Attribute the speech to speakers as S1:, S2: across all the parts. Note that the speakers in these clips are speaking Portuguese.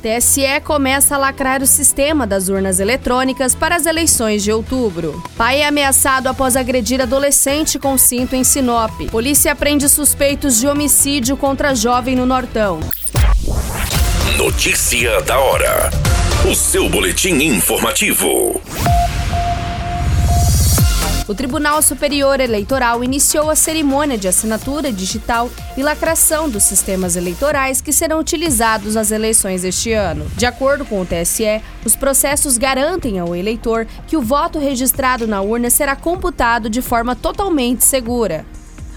S1: TSE começa a lacrar o sistema das urnas eletrônicas para as eleições de outubro. Pai é ameaçado após agredir adolescente com cinto em Sinop. Polícia prende suspeitos de homicídio contra jovem no Nortão.
S2: Notícia da hora. O seu boletim informativo.
S1: O Tribunal Superior Eleitoral iniciou a cerimônia de assinatura digital e lacração dos sistemas eleitorais que serão utilizados nas eleições este ano. De acordo com o TSE, os processos garantem ao eleitor que o voto registrado na urna será computado de forma totalmente segura.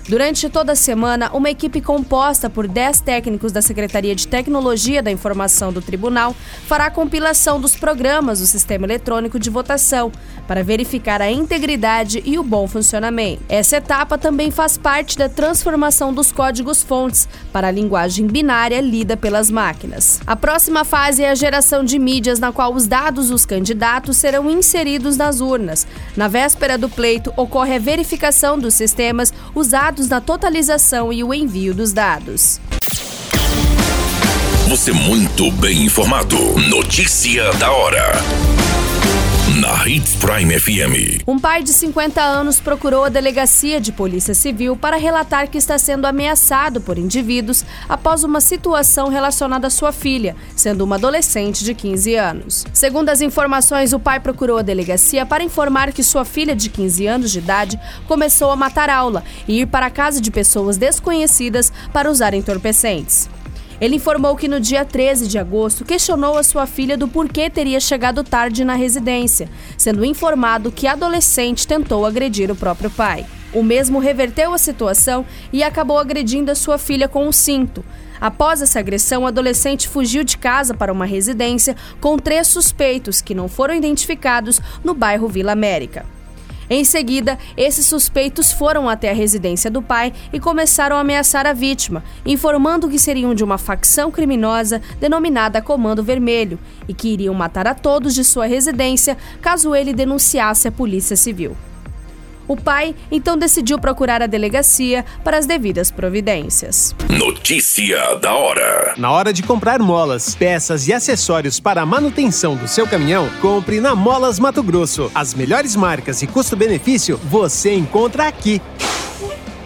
S1: Durante toda a semana, uma equipe composta por 10 técnicos da Secretaria de Tecnologia da Informação do Tribunal fará a compilação dos programas do sistema eletrônico de votação para verificar a integridade e o bom funcionamento. Essa etapa também faz parte da transformação dos códigos-fontes para a linguagem binária lida pelas máquinas. A próxima fase é a geração de mídias na qual os dados dos candidatos serão inseridos nas urnas. Na véspera do pleito, ocorre a verificação dos sistemas usados dados na totalização e o envio dos dados.
S2: Você muito bem informado. Notícia da hora. Na Hits Prime FM.
S1: Um pai de 50 anos procurou a delegacia de Polícia Civil para relatar que está sendo ameaçado por indivíduos após uma situação relacionada à sua filha, sendo uma adolescente de 15 anos. Segundo as informações, o pai procurou a delegacia para informar que sua filha de 15 anos de idade começou a matar aula e ir para a casa de pessoas desconhecidas para usar entorpecentes. Ele informou que no dia 13 de agosto questionou a sua filha do porquê teria chegado tarde na residência, sendo informado que a adolescente tentou agredir o próprio pai. O mesmo reverteu a situação e acabou agredindo a sua filha com um cinto. Após essa agressão, o adolescente fugiu de casa para uma residência com três suspeitos que não foram identificados no bairro Vila América. Em seguida, esses suspeitos foram até a residência do pai e começaram a ameaçar a vítima, informando que seriam de uma facção criminosa denominada Comando Vermelho e que iriam matar a todos de sua residência caso ele denunciasse a Polícia Civil. O pai então decidiu procurar a delegacia para as devidas providências.
S2: Notícia da hora:
S3: Na hora de comprar molas, peças e acessórios para a manutenção do seu caminhão, compre na Molas Mato Grosso. As melhores marcas e custo-benefício você encontra aqui.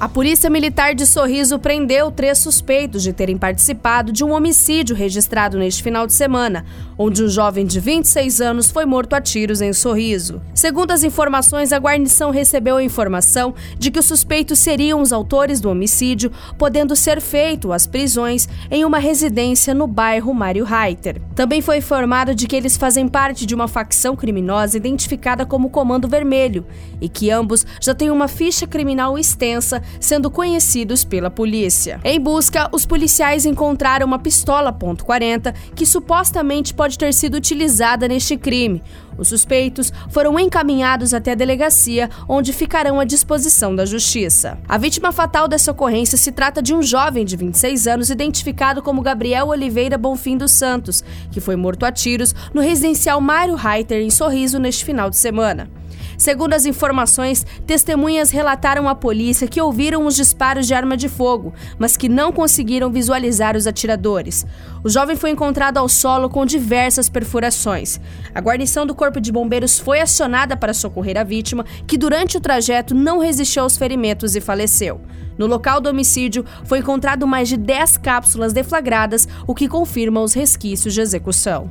S1: A Polícia Militar de Sorriso prendeu três suspeitos de terem participado de um homicídio registrado neste final de semana, onde um jovem de 26 anos foi morto a tiros em Sorriso. Segundo as informações, a guarnição recebeu a informação de que os suspeitos seriam os autores do homicídio, podendo ser feito as prisões em uma residência no bairro Mário Reiter. Também foi informado de que eles fazem parte de uma facção criminosa identificada como Comando Vermelho e que ambos já têm uma ficha criminal extensa sendo conhecidos pela polícia. Em busca, os policiais encontraram uma pistola .40 que supostamente pode ter sido utilizada neste crime. Os suspeitos foram encaminhados até a delegacia, onde ficarão à disposição da justiça. A vítima fatal dessa ocorrência se trata de um jovem de 26 anos identificado como Gabriel Oliveira Bonfim dos Santos, que foi morto a tiros no residencial Mário Reiter em Sorriso neste final de semana. Segundo as informações, testemunhas relataram à polícia que ouviram os disparos de arma de fogo, mas que não conseguiram visualizar os atiradores. O jovem foi encontrado ao solo com diversas perfurações. A guarnição do Corpo de Bombeiros foi acionada para socorrer a vítima, que durante o trajeto não resistiu aos ferimentos e faleceu. No local do homicídio foi encontrado mais de 10 cápsulas deflagradas, o que confirma os resquícios de execução.